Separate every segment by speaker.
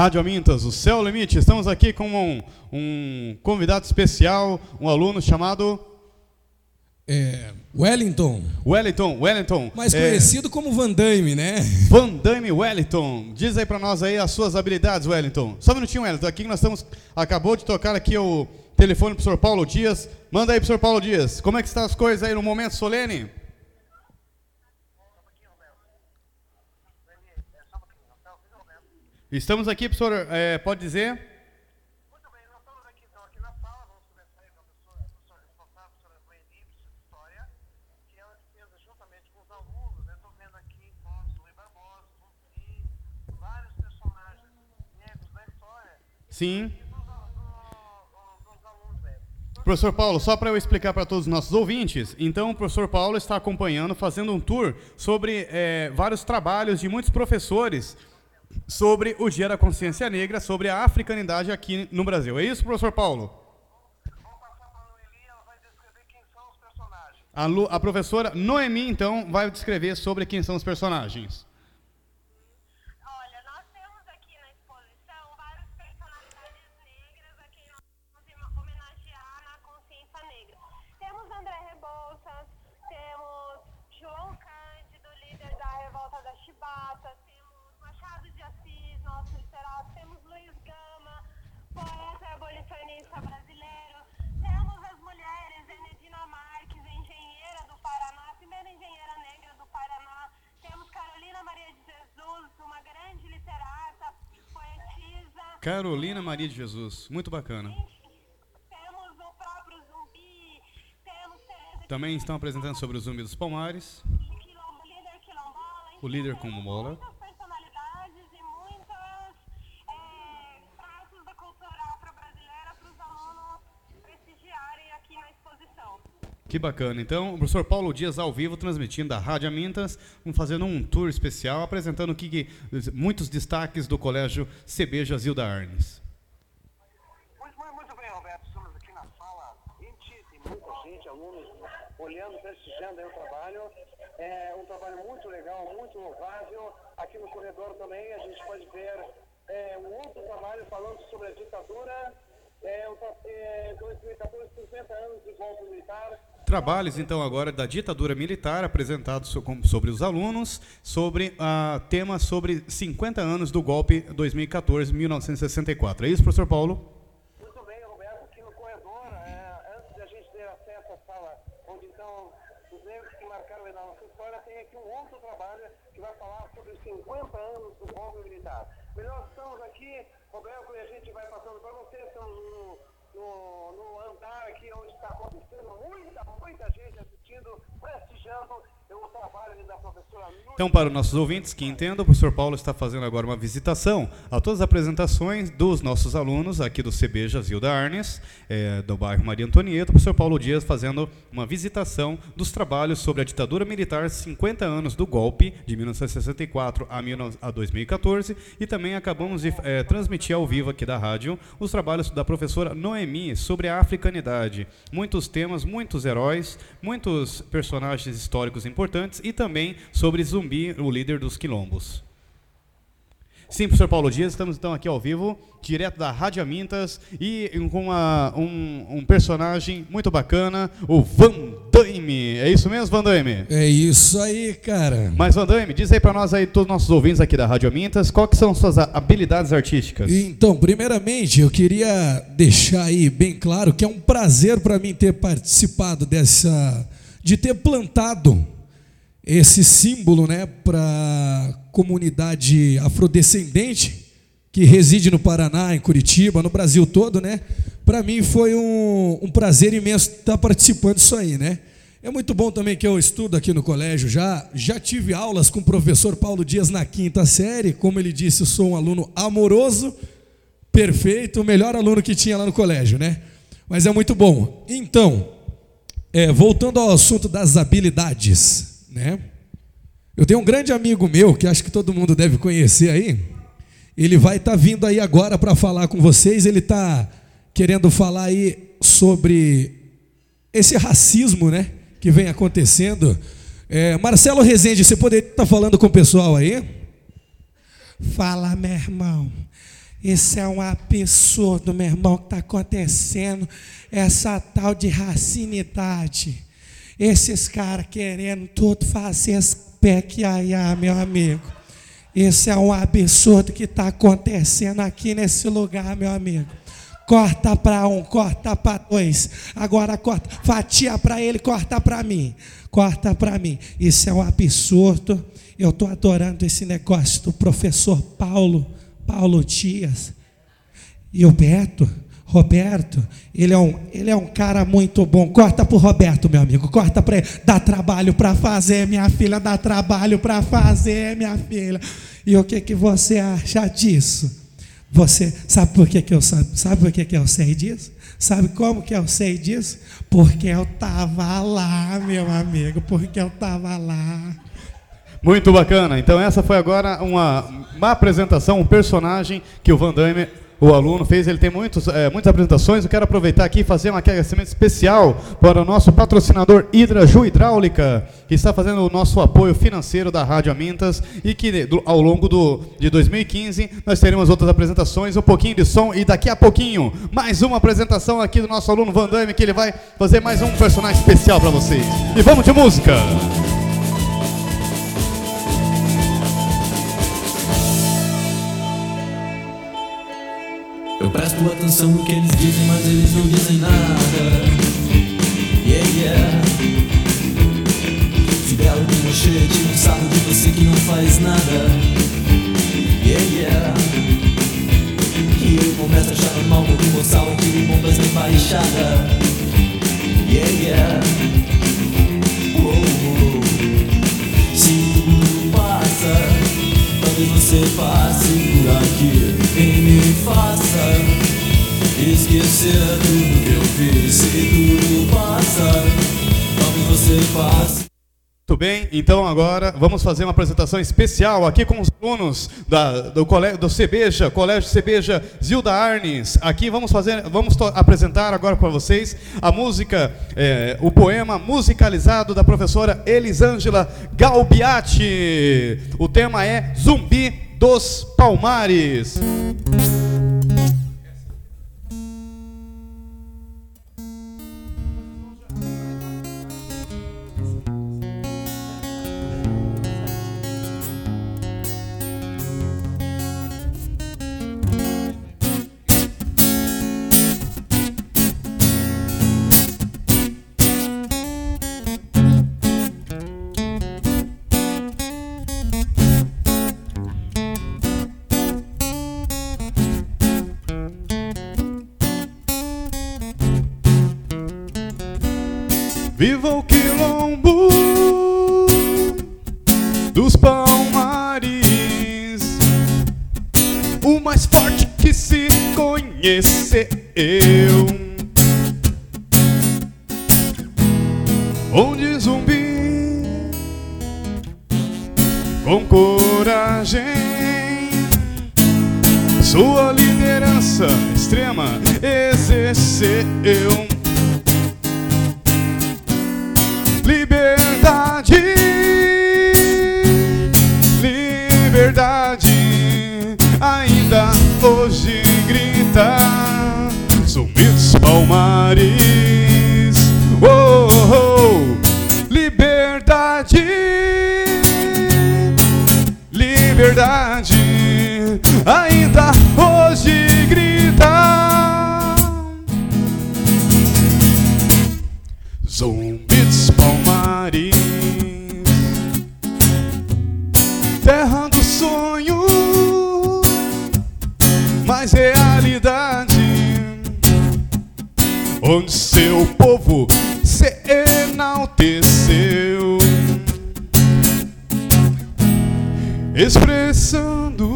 Speaker 1: Rádio Amintas, o Céu Limite. Estamos aqui com um, um convidado especial, um aluno chamado
Speaker 2: É, Wellington,
Speaker 1: Wellington. Wellington.
Speaker 2: mais
Speaker 1: é,
Speaker 2: conhecido como Van Damme, né?
Speaker 1: Van Damme Wellington. Diz aí pra nós aí as suas habilidades, Wellington. Só um minutinho, Wellington. Aqui nós estamos. Acabou de tocar aqui o telefone pro senhor Paulo Dias. Manda aí pro senhor Paulo Dias. Como é que estão as coisas aí no momento solene? Estamos aqui, professor. é, pode dizer?
Speaker 3: Muito bem, nós estamos aqui então aqui na sala, vamos conversar aí com a professora, a professora responsável, a professora Noemi de História, que ela juntamente com os alunos, né? Estou vendo aqui fotos do Rui Barbosa, Zumbi, vários personagens negros da história
Speaker 1: Sim.
Speaker 3: e velhos.
Speaker 1: Professor Paulo, só para eu explicar para todos os nossos ouvintes, então o professor Paulo está acompanhando, fazendo um tour sobre é, vários trabalhos de muitos professores sobre o Dia da Consciência Negra, sobre a africanidade aqui no Brasil. É isso, professor Paulo?
Speaker 3: A,
Speaker 1: Lu- a professora Noemi, então, vai descrever sobre quem são os personagens.
Speaker 4: Carolina Maria de Jesus,
Speaker 1: muito bacana.
Speaker 4: temos o próprio Zumbi, temos
Speaker 1: Também estão apresentando sobre o Zumbi dos Palmares, o líder quilombola. Que bacana. Então, o professor Paulo Dias ao vivo, transmitindo da Rádio Amintas, fazendo um tour especial, apresentando que, muitos destaques do Colégio CB Jazilda Arnes.
Speaker 3: Muito, muito, muito bem, Roberto. Estamos aqui na sala 20, tem muita gente, alunos olhando, prestigiando o trabalho. É um trabalho muito legal, muito louvável. Aqui no corredor também a gente pode ver é, um outro trabalho falando sobre a ditadura. É, é, 2014, 50 anos de golpe militar.
Speaker 1: Trabalhos, então, agora da ditadura militar, apresentados sobre os alunos, sobre a tema sobre 50 anos do golpe 2014-1964. É isso, professor Paulo?
Speaker 3: Muito bem, Roberto, aqui no corredor, é, antes de a gente ter acesso à sala onde então os negros que marcaram a nossa história, tem aqui um outro trabalho que vai falar sobre os 50 anos do golpe militar. Melhor, estamos aqui, Roberto, e a gente vai passando para você, estamos no, no, andar aqui onde está acontecendo muita, muita gente assistindo, prestigiando
Speaker 1: Então, para os nossos ouvintes que entendam, o professor Paulo está fazendo agora uma visitação a todas as apresentações dos nossos alunos aqui do CB Jazilda Arnes, eh, do bairro Maria Antonieta. O professor Paulo Dias fazendo uma visitação dos trabalhos sobre a ditadura militar, 50 anos do golpe, de 1964 a 19 a 2014. E também acabamos de eh, transmitir ao vivo aqui da rádio os trabalhos da professora Noemi sobre a africanidade. Muitos temas, muitos heróis, muitos personagens históricos importantes e também sobre Zumbi, o líder dos quilombos. Sim, professor Paulo Dias, estamos então aqui ao vivo, direto da Rádio Amintas e com uma- um, um personagem muito bacana, o Van Damme. É isso mesmo, Van Damme?
Speaker 2: É isso aí, cara.
Speaker 1: Mas, Van Damme, diz aí para nós aí, todos os nossos ouvintes aqui da Rádio Amintas, que são suas habilidades artísticas?
Speaker 2: Então, primeiramente, eu queria deixar aí bem claro que é um prazer para mim ter participado dessa, de ter plantado esse símbolo, né, para a comunidade afrodescendente que reside no Paraná, em Curitiba, no Brasil todo, né? Para mim foi um, um prazer imenso estar participando disso aí, né? É muito bom também que eu estudo aqui no colégio já. Já tive aulas com o professor Paulo Dias na quinta série. Como ele disse, eu sou um aluno amoroso, perfeito, o melhor aluno que tinha lá no colégio, né? Mas é muito bom. Então, é, voltando ao assunto das habilidades, né? Eu tenho um grande amigo meu que acho que todo mundo deve conhecer aí. Ele vai estar vindo aí agora para falar com vocês. Ele está querendo falar aí sobre esse racismo, né, que vem acontecendo. É, Marcelo Rezende, você poderia estar falando com o pessoal aí?
Speaker 5: Fala, meu irmão.
Speaker 6: Isso é um absurdo, meu irmão, que está acontecendo. Essa tal de racinidade. Esses caras querendo tudo fazer as pé que aí, meu amigo. Isso é um absurdo que está acontecendo aqui nesse lugar, meu amigo. Corta para um, corta para dois. Agora corta, fatia para ele, corta para mim. Corta para mim. Isso é um absurdo. Eu estou adorando esse negócio do professor Paulo, Paulo Dias. E o Beto, Roberto, ele é um, ele é um cara muito bom. Corta para o Roberto, meu amigo. Corta para ele. Dá trabalho para fazer, minha filha. Dá trabalho para fazer, minha filha. E o que, que você acha disso? Você sabe por que, que eu sabe, sabe por que, que eu sei disso? Sabe como que eu sei disso? Porque eu estava lá, meu amigo, porque eu estava lá.
Speaker 1: Muito bacana. Então essa foi agora uma, uma apresentação, um personagem que o Van Damme o aluno fez, ele tem muitos, é, muitas apresentações. Eu quero aproveitar aqui e fazer um agradecimento especial para o nosso patrocinador Hidra Ju Hidráulica, que está fazendo o nosso apoio financeiro da Rádio Amintas e que do, ao longo do, de 2015 nós teremos outras apresentações, um pouquinho de som e daqui a pouquinho mais uma apresentação aqui do nosso aluno Van Damme, que ele vai fazer mais um personagem especial para vocês. E vamos de música!
Speaker 5: Eu presto atenção no que eles dizem, mas eles não dizem nada. Yeah, yeah. De mochê, tira um sarro de você que não faz nada. Yeah, yeah. E eu começo a achar normal quando o moçal aquele bombas na embaixada. Yeah, yeah. Talvez você passe por aqui e me faça esquecer tudo que eu fiz. Se tudo passa, talvez você passe.
Speaker 1: Muito bem, então agora vamos fazer uma apresentação especial aqui com os alunos da, do, colégio, do Cebeja, Colégio Cebeja Zilda Arnes. Aqui vamos fazer, vamos apresentar agora para vocês a música, é, o poema musicalizado da professora Elisângela Galbiati. O tema é Zumbi dos Palmares. Viva o quilombo dos palmares, o mais forte que se conheceu. Oh, onde seu povo se enalteceu, expressando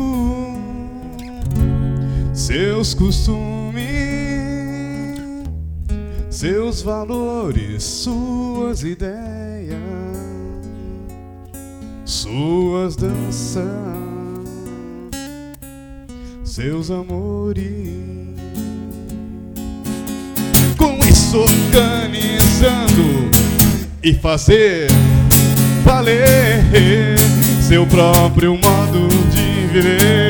Speaker 1: seus costumes seus valores, suas ideias, suas danças, seus amores. Organizando e fazer valer seu próprio modo de viver.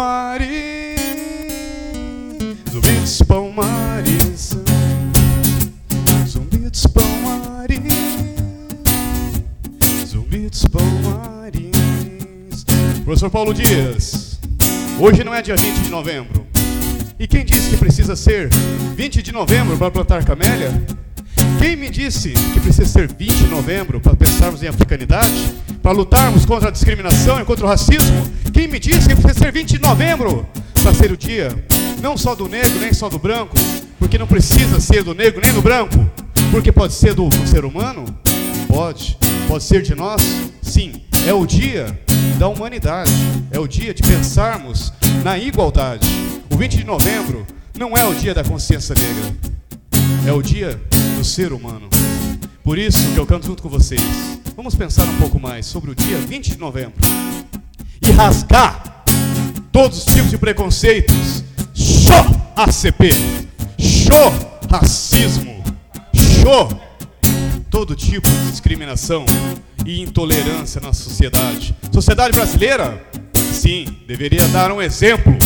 Speaker 1: Palmares, Zumbi dos Palmares, Zumbi dos Palmares, Zumbi dos Palmares. Professor Paulo Dias, hoje não é dia 20 de novembro. E quem disse que precisa ser 20 de novembro para plantar camélia? Quem me disse que precisa ser 20 de novembro para pensarmos em africanidade? Para lutarmos contra a discriminação e contra o racismo? Quem me disse que precisa ser 20 de novembro para ser o dia não só do negro, nem só do branco? Porque não precisa ser do negro nem do branco. Porque pode ser do, do ser humano? Pode. Pode ser de nós? Sim. É o dia da humanidade. É o dia de pensarmos na igualdade. O 20 de novembro não é o dia da consciência negra. É o dia do ser humano. Por isso que eu canto junto com vocês. Vamos pensar um pouco mais sobre o dia 20 de novembro. E rasgar todos os tipos de preconceitos. Show ACP. Show racismo. Show todo tipo de discriminação e intolerância na sociedade. Sociedade brasileira, sim, deveria dar um exemplo,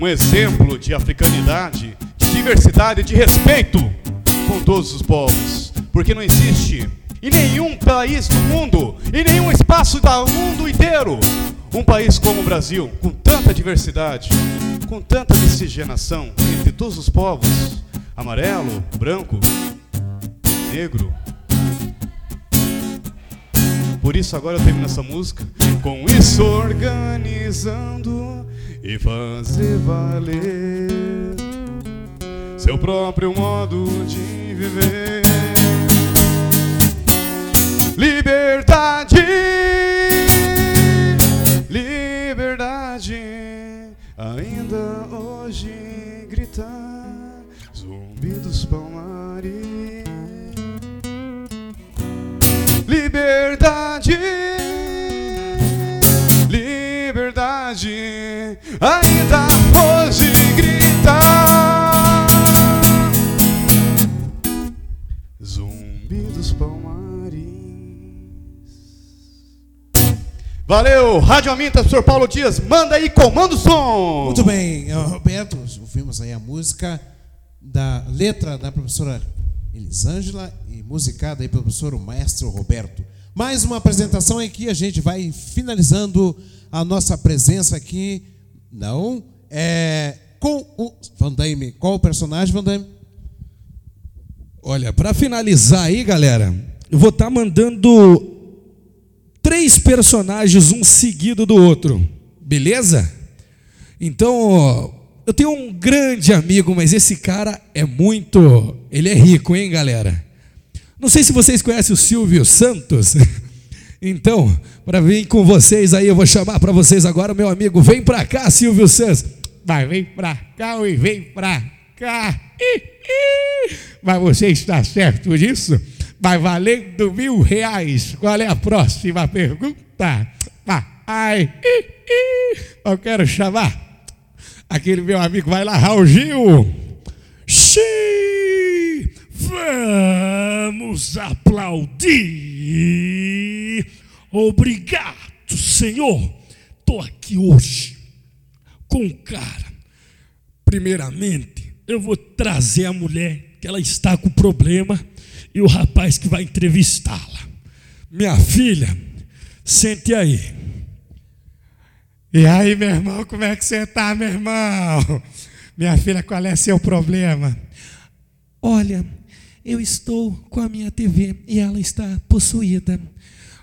Speaker 1: um exemplo de africanidade, de diversidade, de respeito com todos os povos, porque não existe em nenhum país do mundo, em nenhum espaço do mundo inteiro, um país como o Brasil, com tanta diversidade, com tanta miscigenação entre todos os povos, amarelo, branco, negro, por isso agora eu termino essa música com isso organizando e fazer valer seu próprio modo de viver. Liberdade, liberdade, ainda hoje gritar zumbi dos palmares. Liberdade, liberdade, ainda Valeu, Rádio Aminta, professor Paulo Dias, manda aí, comanda o som.
Speaker 7: Muito bem, Roberto, ouvimos aí a música da letra da professora Elisângela e musicada aí pelo professor o maestro Roberto. Mais uma apresentação aqui, a gente vai finalizando a nossa presença aqui, não, é com o Van Damme. Qual o personagem, Van Damme?
Speaker 2: Olha, para finalizar aí, galera, eu vou estar mandando três personagens, um seguido do outro, beleza? Então, eu tenho um grande amigo, mas esse cara é muito. Ele é rico, hein, galera? Não sei se vocês conhecem o Silvio Santos. Então, para vir com vocês aí, eu vou chamar para vocês agora meu amigo. Vem para cá, Silvio Santos. Vai, vem para cá e vem para cá. Ih, ih. Mas você está certo disso? Vai valendo mil reais. Qual é a próxima pergunta? Ih. Eu quero chamar aquele meu amigo. Vai lá, Raul Gil. Sim, vamos aplaudir. Obrigado, Senhor. Estou aqui hoje com um cara. Primeiramente, eu vou trazer a mulher que ela está com problema e o rapaz que vai entrevistá-la. Minha filha, sente aí. E aí, meu irmão, como é que você está, meu irmão? Minha filha, qual é seu problema? Olha, eu estou com a minha TV e ela está possuída.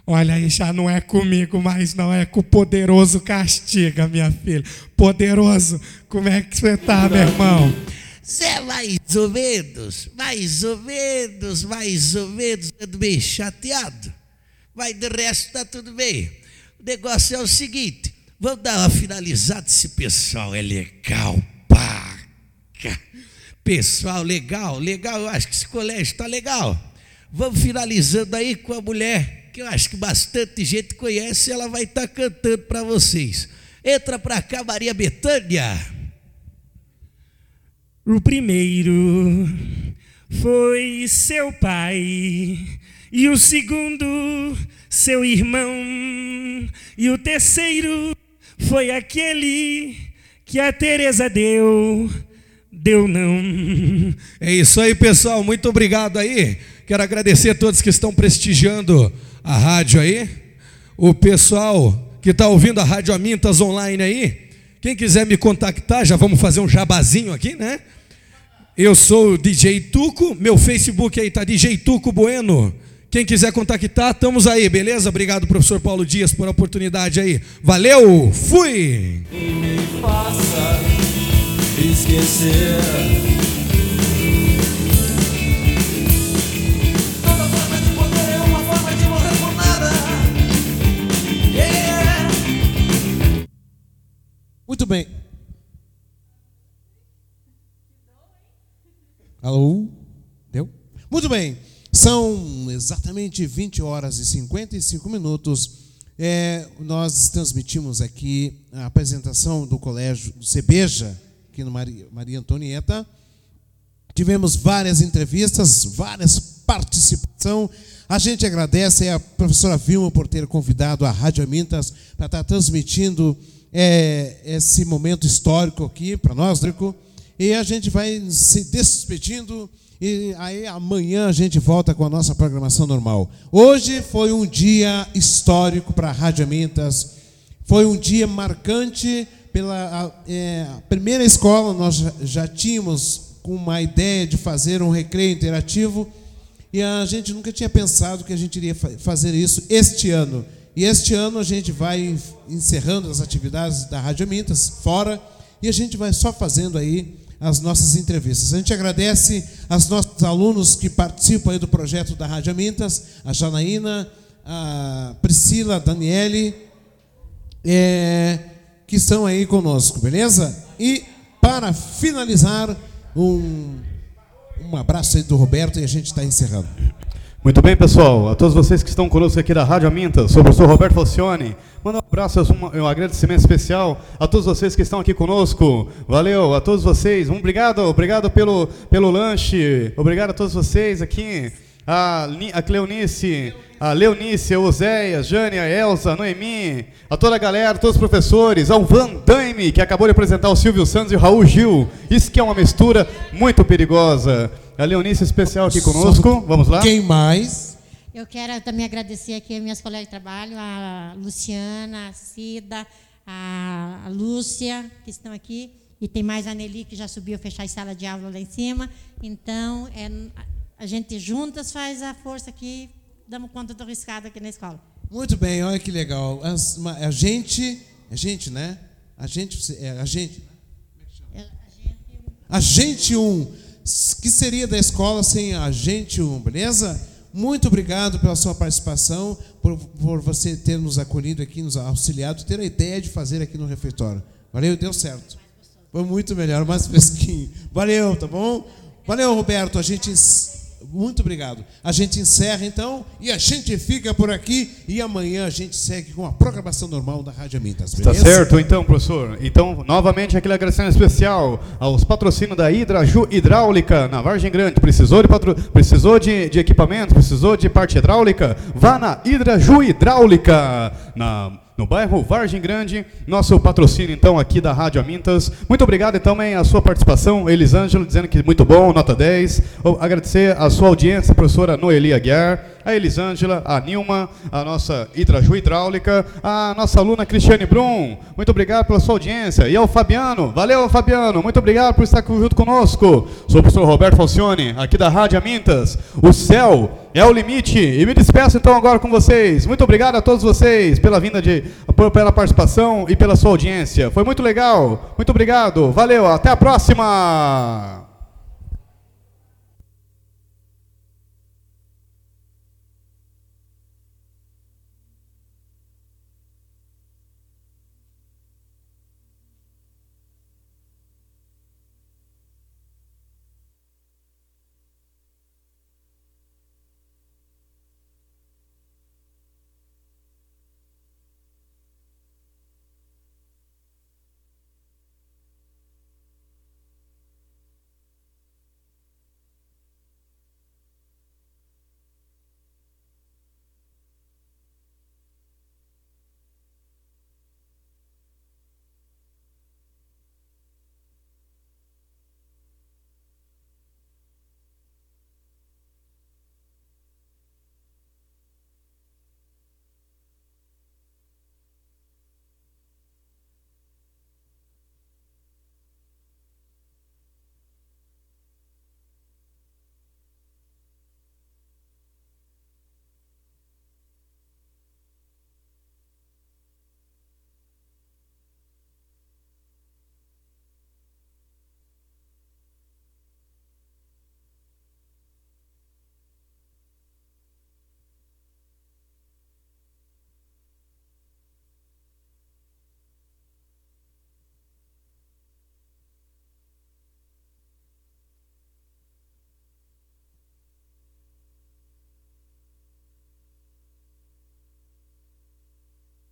Speaker 2: Olha aí, já não é comigo, mas não é com o poderoso castiga, minha filha. Poderoso, como é que você está, meu irmão? Você vai mais ou menos, mais ou menos, mais ou menos, ando meio chateado. Mas de resto tá tudo bem. O negócio é o seguinte: vamos dar uma finalizada. Esse pessoal é legal, paca. Pessoal legal, legal. Eu acho que esse colégio está legal. Vamos finalizando aí com a mulher, que eu acho que bastante gente conhece. Ela vai estar cantando para vocês. Entra para cá, Maria Betânia.
Speaker 8: O primeiro foi seu pai, e o segundo, seu irmão, e o terceiro foi aquele que a Teresa deu, deu não.
Speaker 2: É isso aí, pessoal. Muito obrigado aí. Quero agradecer a todos que estão prestigiando a rádio aí. O pessoal que está ouvindo a Rádio Amintas online aí. Quem quiser me contactar, já vamos fazer um jabazinho aqui, né? Eu sou o DJ Tuco, meu Facebook aí tá DJ Tuco Bueno. Quem quiser contactar, estamos aí, beleza? Obrigado, professor Paulo Dias, por a oportunidade aí. Valeu, fui!
Speaker 5: E me faça esquecer.
Speaker 7: Muito bem. Alô? Deu? Muito bem. São exatamente 20 horas e 55 minutos. É, nós transmitimos aqui a apresentação do colégio do Cebeja, aqui no Maria, Maria Antonieta. Tivemos várias entrevistas, várias participação. A gente agradece a professora Vilma por ter convidado a Rádio Amintas para estar transmitindo é, esse momento histórico aqui para nós, Drico. E a gente vai se despedindo e aí amanhã a gente volta com a nossa programação normal. Hoje foi um dia histórico para a Rádio Amintas. Foi um dia marcante pela é, primeira escola nós já, tínhamos com uma ideia de fazer um recreio interativo e a gente nunca tinha pensado que a gente iria fa- fazer isso este ano. E este ano a gente vai encerrando as atividades da Rádio Mintas fora e a gente vai só fazendo aí as nossas entrevistas. A gente agradece aos nossos alunos que participam aí do projeto da Rádio Mintas, a Janaína, a Priscila, a Daniele, é, que estão aí conosco, beleza? E para finalizar, um, um abraço aí do Roberto e a gente está encerrando.
Speaker 1: Muito bem, pessoal. A todos vocês que estão conosco aqui da Rádio Aminta, sou o professor Roberto Falcione. Manda um abraço, um, agradecimento especial a todos vocês que estão aqui conosco. Valeu, a todos vocês. Um obrigado, obrigado pelo, pelo lanche. Obrigado a todos vocês aqui. A, a Cleonice, a Leonice, a Oséia, Jânia, a Elza, a Noemi, a toda a galera, todos os professores, ao Van Daime, que acabou de apresentar o Silvio Santos e o Raul Gil. Isso que é uma mistura muito perigosa. A Leonice especial aqui conosco. Vamos lá?
Speaker 7: Quem mais?
Speaker 9: Eu quero também agradecer aqui minhas colegas de trabalho, a Luciana, a Cida, a Lúcia, que estão aqui, e tem mais a Nelly, que já subiu fechar a sala de aula lá em cima. Então, é, a gente juntas faz a força aqui, damos conta do riscado aqui na escola.
Speaker 7: Muito bem, olha que legal. As- uma- a gente, a gente, né? A gente, é, a gente, a gente um, que seria da escola sem a gente um, beleza? Muito obrigado pela sua participação, por, por você ter nos acolhido aqui, nos auxiliado, ter a ideia de fazer aqui no refeitório. Valeu, deu certo. Foi muito melhor, mais fresquinho. Valeu, tá bom? Valeu, Roberto. A gente. Muito obrigado. A gente encerra então e a gente fica por aqui e amanhã a gente segue com a programação normal da Rádio Amintas,
Speaker 1: Tá
Speaker 7: beleza?
Speaker 1: certo, então, professor. Então, novamente, aquele agradecimento especial aos patrocínios da Hidraju Hidráulica na Vargem Grande. Precisou de, patro... Precisou de, de equipamento? Precisou de parte hidráulica? Vá na Hidraju Hidráulica, na, no bairro Vargem Grande. Nosso patrocínio, então, aqui da Rádio Amintas. Muito obrigado, então, também, a sua participação. Elisângelo dizendo que muito bom, nota 10. O- Agradecer a sua audiência, professora Noeli Aguiar, a Elisângela, a Nilma, a nossa Hidraju Hidráulica, a nossa aluna Cristiane Brum. Muito obrigado pela sua audiência. E ao Fabiano, valeu Fabiano, muito obrigado por estar junto conosco. Sou o professor Roberto Falcione, aqui da Rádio Amintas. O céu é o limite. E me despeço então agora com vocês. Muito obrigado a todos vocês pela vinda de pela participação e pela sua audiência. Foi muito legal. Muito obrigado. Valeu, até a próxima.